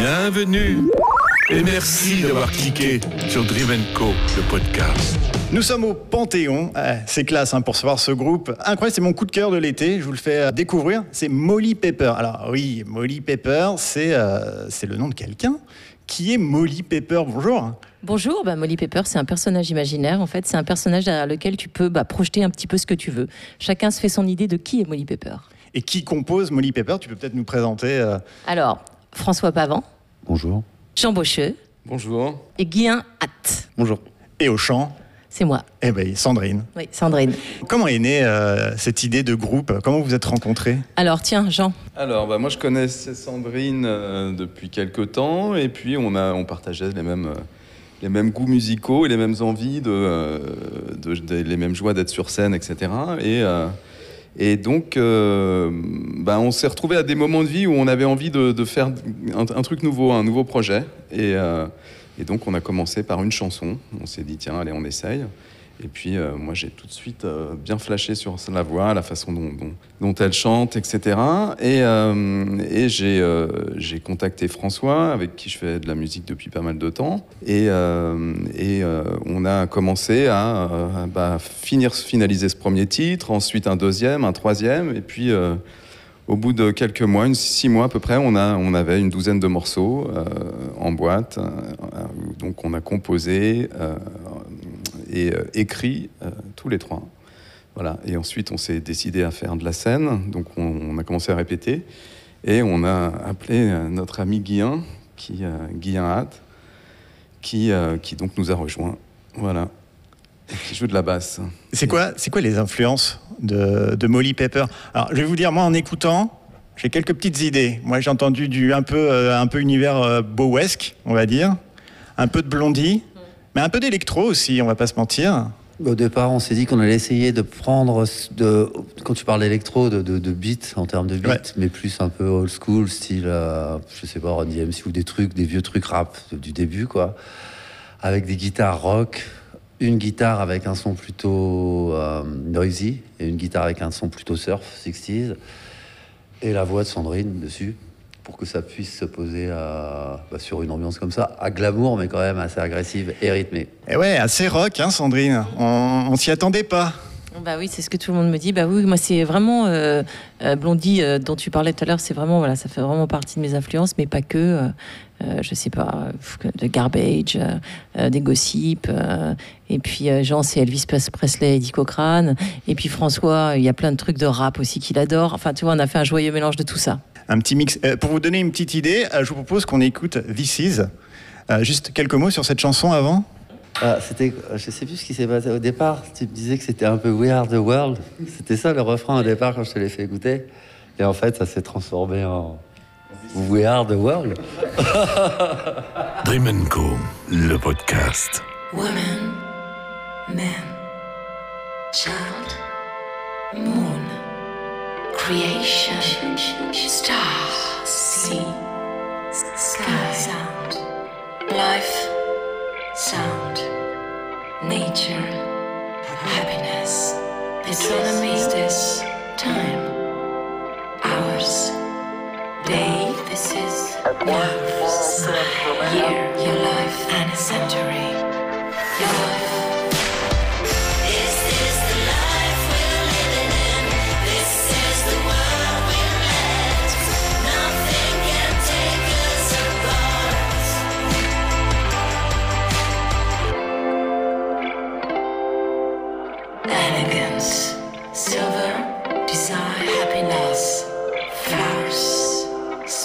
Bienvenue et merci d'avoir cliqué sur Dream Co, le podcast. Nous sommes au Panthéon. Ah, c'est classe hein, pour se voir ce groupe. Incroyable, c'est mon coup de cœur de l'été. Je vous le fais euh, découvrir. C'est Molly Pepper. Alors oui, Molly Pepper, c'est euh, c'est le nom de quelqu'un. Qui est Molly Pepper Bonjour. Bonjour, bah, Molly Pepper, c'est un personnage imaginaire. En fait, c'est un personnage derrière lequel tu peux bah, projeter un petit peu ce que tu veux. Chacun se fait son idée de qui est Molly Pepper. Et qui compose Molly Pepper? Tu peux peut-être nous présenter. euh, Alors, François Pavant, Bonjour. Jean Bocheux Bonjour. et Guillain Hatt. Bonjour. Et au chant, C'est moi. eh ben, Sandrine. Oui, Sandrine. Comment est née euh, cette idée de groupe? Comment vous êtes rencontrés? Alors, tiens, Jean. Alors, bah, moi, je connaissais Sandrine euh, depuis quelques temps, et puis on, a, on partageait les mêmes, euh, les mêmes goûts musicaux et les mêmes envies, de, euh, de- de- les mêmes joies d'être sur scène, etc. Et, euh, et donc, euh, bah, on s'est retrouvés à des moments de vie où on avait envie de, faire un, un truc nouveau, un nouveau projet. Et, euh, et donc, on a commencé par une chanson. On s'est dit, tiens, allez, on essaye. Et puis, euh, moi, j'ai tout de suite euh, bien flashé sur la voix, la façon dont, elle chante, etc. Et, euh, j'ai contacté François, avec qui je fais de la musique depuis pas mal de temps. Et, on a commencé à, bah, finir, finaliser ce premier titre, ensuite un deuxième, un troisième. Et puis, au bout de quelques mois, six mois à peu près, on, avait une douzaine de morceaux en boîte. Donc, on a composé et euh, écrit euh, tous les trois. Voilà. Et ensuite, on s'est décidé à faire de la scène. Donc, on, a commencé à répéter. Et on a appelé euh, notre ami Guillain, qui, Guillain Hatt, qui, qui donc nous a rejoints. Voilà. Qui joue de la basse. C'est quoi, quoi les influences de, Molly Pepper? Alors, je vais vous dire, moi, en écoutant, j'ai quelques petites idées. Moi, j'ai entendu du un peu, un peu univers euh, on va dire, un peu de Blondie, mais un peu d'électro aussi, on va pas se mentir. Au départ, on s'est dit qu'on allait essayer de prendre, de, quand tu parles d'électro, de, de, de beat en termes de beat, Ouais. mais plus un peu old school, style, euh, je sais pas, Run DMC ou des trucs, des vieux trucs rap du début, quoi. Avec des guitares rock, une guitare avec un son plutôt euh, noisy et une guitare avec un son plutôt surf, 60s, et la voix de Sandrine dessus pour que ça puisse se poser à- bah, sur une ambiance comme ça, à glamour, mais quand même assez agressive et rythmée. Et ouais, assez rock, hein, Sandrine. On, on s'y attendait pas. Bah oui, c'est ce que tout le monde me dit. Bah oui, moi c'est vraiment euh, euh, Blondie euh, dont tu parlais tout à l'heure. C'est vraiment voilà, ça fait vraiment partie de mes influences, mais pas que. euh, euh, je sais pas, euh, de Garbage, euh, euh, des Gossip, euh, et puis euh, Jean c'est Elvis Presley, Eddie Cochrane, et puis François, il y a plein de trucs de rap aussi qu'il adore. Enfin, tu vois, on a fait un joyeux mélange de tout ça. Un petit mix. Euh, pour vous donner une petite idée, euh, je vous propose qu'on écoute This Is. Euh, juste quelques mots sur cette chanson avant. Ah, c'était, je sais plus ce qui s'est passé au départ. Tu me disais que c'était un peu We Are the World. C'était ça le refrain au départ quand je te l'ai fait écouter. Et en fait, ça s'est transformé en We Are the World. Dream Co, le podcast. Woman, man, child, moon, creation, stars, sea, sky, sound, life, sound, nature, happiness, astronomy, this time, hours, day, this is hours, year, your life, and a century, your life.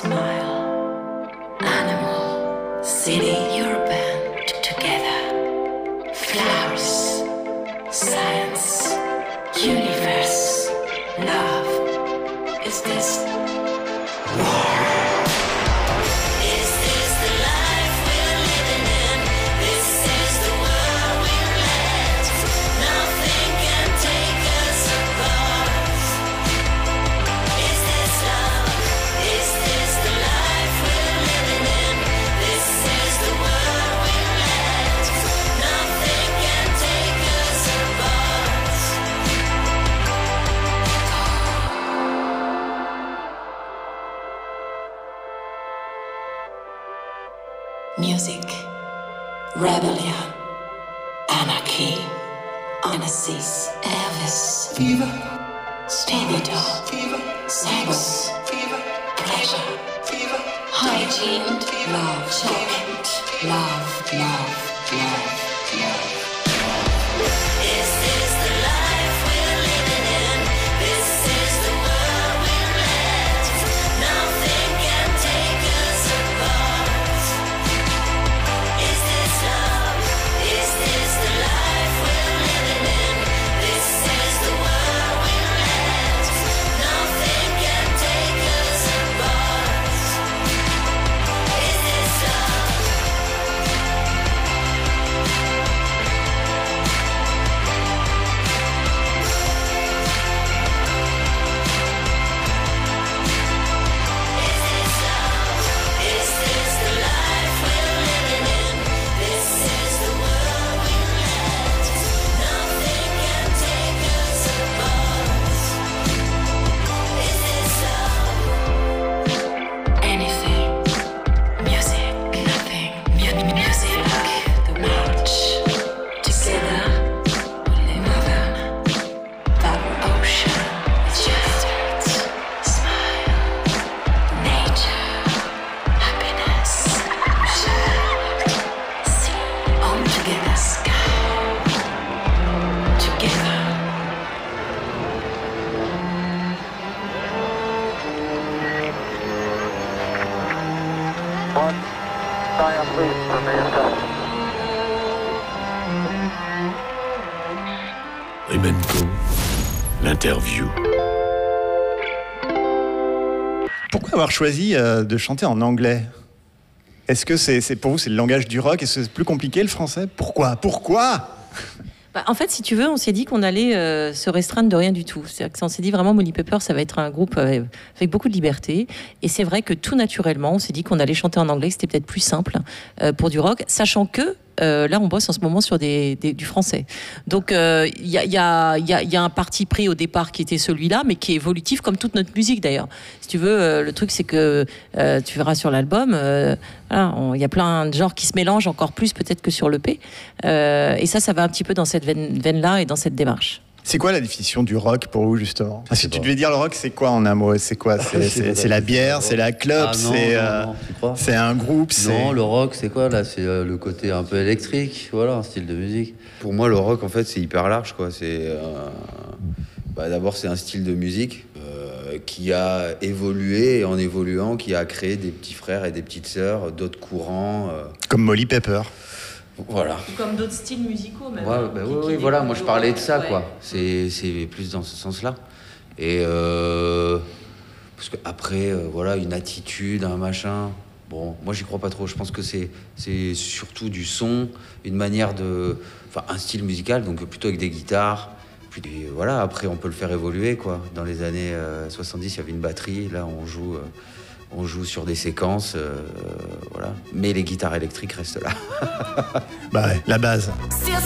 Smile, animal, city, love, love, love, love, love. L'interview. Pourquoi avoir choisi euh, de chanter en anglais? Est-ce que c'est pour vous c'est le langage du rock Est-ce que c'est plus compliqué le français? Pourquoi? Pourquoi? Bah, en fait, si tu veux, on s'est dit qu'on allait euh, se restreindre de rien du tout. C'est-à-dire qu'on s'est dit vraiment, Molly Pepper, ça va être un groupe euh, avec beaucoup de liberté. Et c'est vrai que tout naturellement, on s'est dit qu'on allait chanter en anglais, que c'était peut-être plus simple euh, pour du rock, sachant que euh, là, on bosse en ce moment sur du français. Donc, euh, il y, a, il y, a, un parti pris au départ qui était celui-là, mais qui est évolutif comme toute notre musique d'ailleurs. Si tu veux, euh, le truc, c'est que euh, tu verras sur l'album, euh, il y a plein de genres qui se mélangent encore plus peut-être que sur l'EP. Euh, et ça, ça va un petit peu dans cette veine- veine-là et dans cette démarche. C'est quoi la définition du rock pour vous justement Je Si tu devais dire le rock, c'est quoi en un mot C'est quoi C'est- sais C'est la bière, c'est la club, Ah c'est euh, c'est un groupe, c'est Non, le rock, c'est quoi là C'est euh, le côté un peu électrique, voilà, un style de musique. Pour moi, le rock, en fait, c'est hyper large. quoi. C'est euh, bah, D'abord, c'est un style de musique euh, qui a évolué et en évoluant, qui a créé des petits frères et des petites sœurs, d'autres courants. euh, comme Molly Pepper. Voilà. Comme d'autres styles musicaux, même. Ouais, bah oui, voilà, moi je parlais de ça, quoi. C'est c'est plus dans ce sens-là. Et euh, parce que après, euh, voilà, une attitude, un machin. Bon, moi j'y crois pas trop. Je pense que c'est c'est surtout du son, une manière de, enfin un style musical, donc plutôt avec des guitares. Puis voilà, après on peut le faire évoluer, quoi. Dans les années euh, 70, il y avait une batterie. Là, on joue. On joue sur des séquences, euh, voilà. Mais les guitares électriques restent là. Bah ouais, la base. Still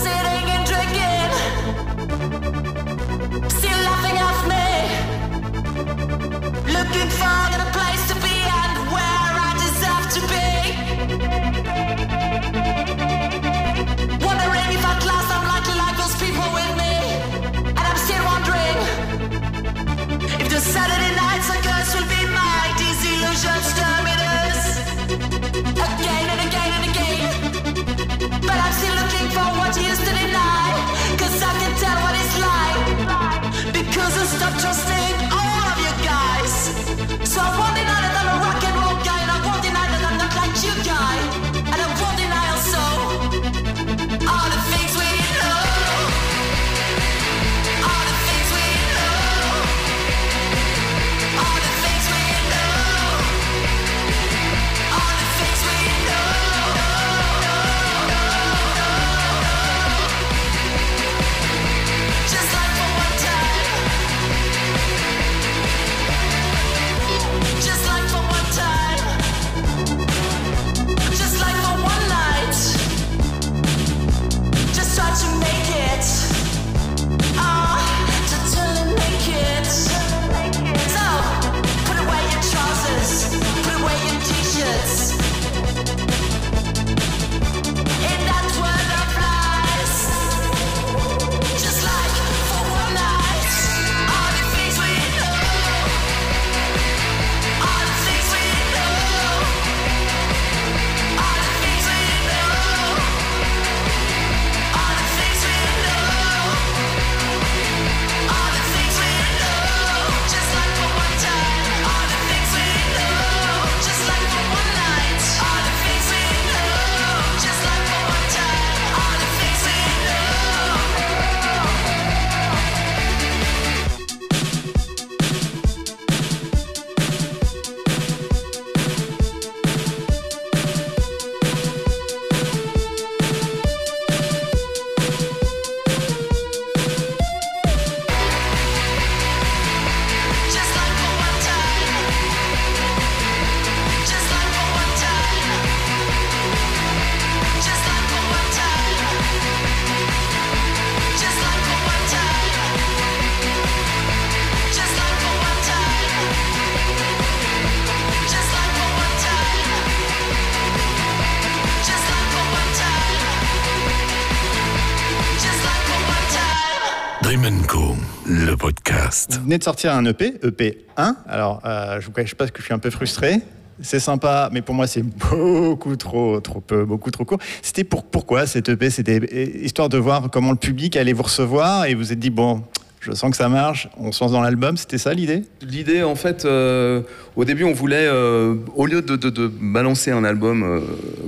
Vous venez de sortir un EP, EP1. Alors, euh, je vous cache pas que je suis un peu frustré. C'est sympa, mais pour moi, c'est beaucoup trop, trop peu, beaucoup trop court. C'était pour, pourquoi cet EP C'était histoire de voir comment le public allait vous recevoir et vous êtes dit, bon, je sens que ça marche, on se lance dans l'album. C'était ça l'idée? L'idée, en fait, euh, au début, on voulait, euh, au lieu de, de- de balancer un album euh,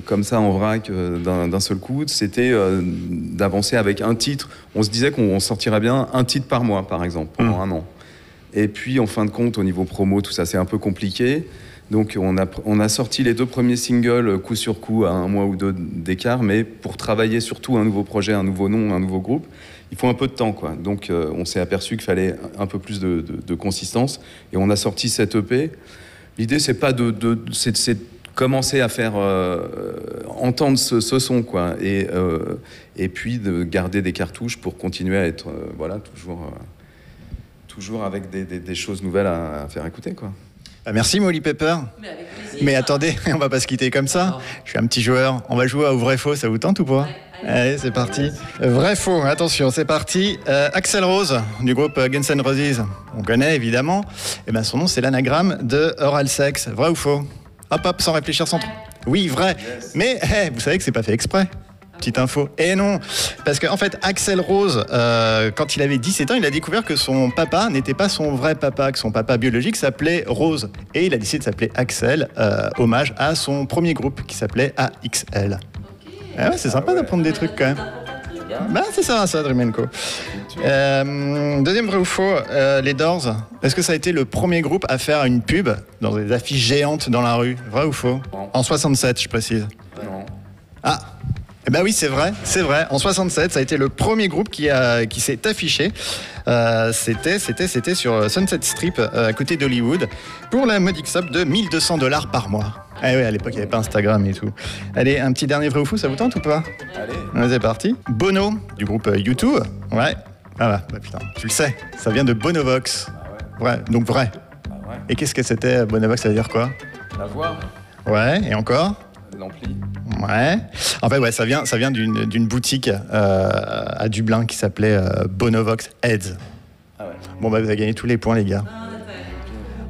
comme ça en vrac euh, d'un seul coup, c'était euh, d'avancer avec un titre. On se disait qu'on sortirait bien un titre par mois, par exemple, pendant un an. Et puis, en fin de compte, au niveau promo, tout ça, c'est un peu compliqué. Donc, on a, sorti les deux premiers singles coup sur coup à un mois ou deux d'écart, mais pour travailler surtout un nouveau projet, un nouveau nom, un nouveau groupe, il faut un peu de temps, quoi. Donc, euh, on s'est aperçu qu'il fallait un peu plus de, de- consistance, et on a sorti cette EP. L'idée, c'est pas de, de- c'est, commencer à faire euh, entendre ce, son, quoi, et, euh, et puis de garder des cartouches pour continuer à être, voilà, toujours, toujours avec des, des- des choses nouvelles à, à faire écouter, quoi. Bah, Merci Molly Pepper. Mais attendez, on va pas se quitter comme ça. Je suis un petit joueur. On va jouer au vrai faux, ça vous tente ou pas Allez, c'est parti. Euh, Vrai faux, attention, c'est parti. Euh, Axel Rose du groupe euh, Guns N' Roses, on connaît évidemment. Et ben son nom c'est l'anagramme de oral sex. Vrai ou faux? Hop hop, sans réfléchir, sans. Oui, vrai. Mais eh, vous savez que c'est pas fait exprès. Petite info. Et non, parce qu'en fait, Axel Rose, euh, quand il avait 17 ans, il a découvert que son papa n'était pas son vrai papa, que son papa biologique s'appelait Rose. Et il a décidé de s'appeler Axel, euh, hommage à son premier groupe qui s'appelait AXL. Ah ouais, c'est sympa d'apprendre des trucs quand même. Bah, c'est ça, ça, Dreamenco. Euh, deuxième vrai ou faux, euh, les Doors. Est-ce que ça a été le premier groupe à faire une pub dans des affiches géantes dans la rue? Vrai ou faux? Non. En 67, je précise. Non. Ah eh ben oui, c'est vrai, c'est vrai. En 67, ça a été le premier groupe qui, a, qui s'est affiché. Euh, c'était, c'était, c'était sur Sunset Strip, euh, à côté d'Hollywood, pour la modique somme de 1200 dollars par mois. Ah oui, à l'époque, il n'y avait pas Instagram et tout. Allez, un petit dernier vrai ou fou, ça vous tente ou pas? Allez. Ouais, C'est parti. Bono, du groupe euh, U2. Ouais. Ah bah, bah, putain, tu le sais, ça vient de Bonovox. Ouais, donc vrai. Ah ouais. Et qu'est-ce que c'était Bonovox, ça veut dire quoi? La voix, Ouais, et encore? L'ampli. Ouais. En fait, ouais, ça vient, ça vient d'une d'une boutique euh, à Dublin qui s'appelait euh, Bonovox Heads. Ah ouais. Bon, bah, vous avez gagné tous les points, les gars.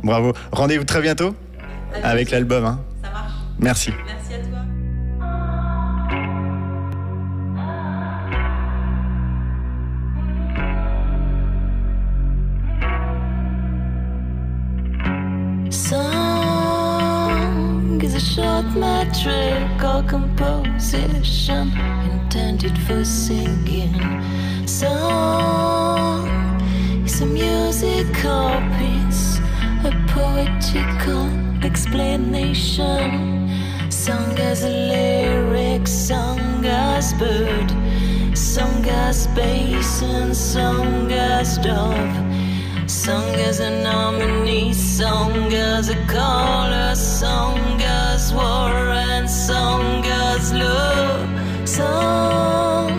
Bravo. Rendez-vous très bientôt avec l'album. Hein. Ça marche. Merci. Merci metric or composition intended for singing. Song is a musical piece, a poetical explanation. Song as a lyric, song as bird, song as bass, and song as dove. Song as a nominee, song as a caller, song as war and song as love. Song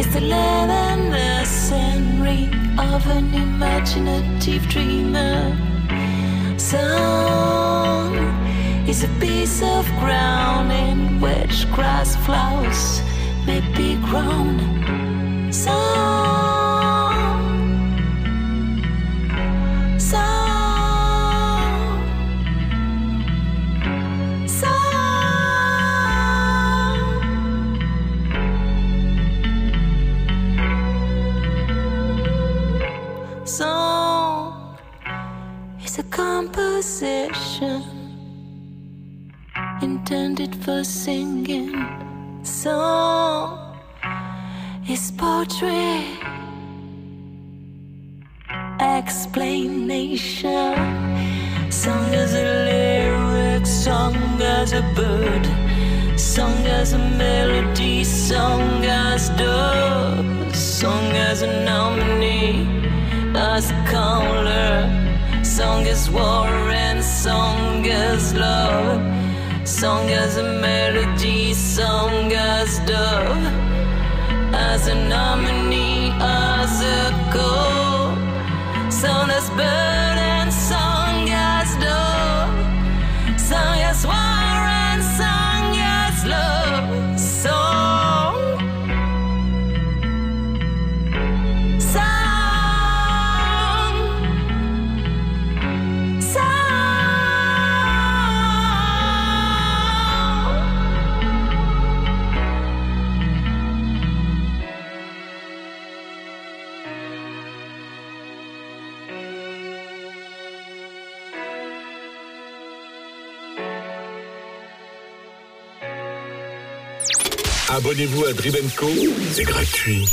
is the land and the scenery of an imaginative dreamer. Song is a piece of ground in which grass flowers may be grown. Song. Intended for singing. Song. Is poetry. Explanation. Song as a lyric, song as a bird, song as a melody, song as dove, song as a nominee, as a caller, song as war and song as love, song as a melody, song as dove as a nominee, as a goal. Song as bird Abonnez-vous à Drivenco, c'est gratuit.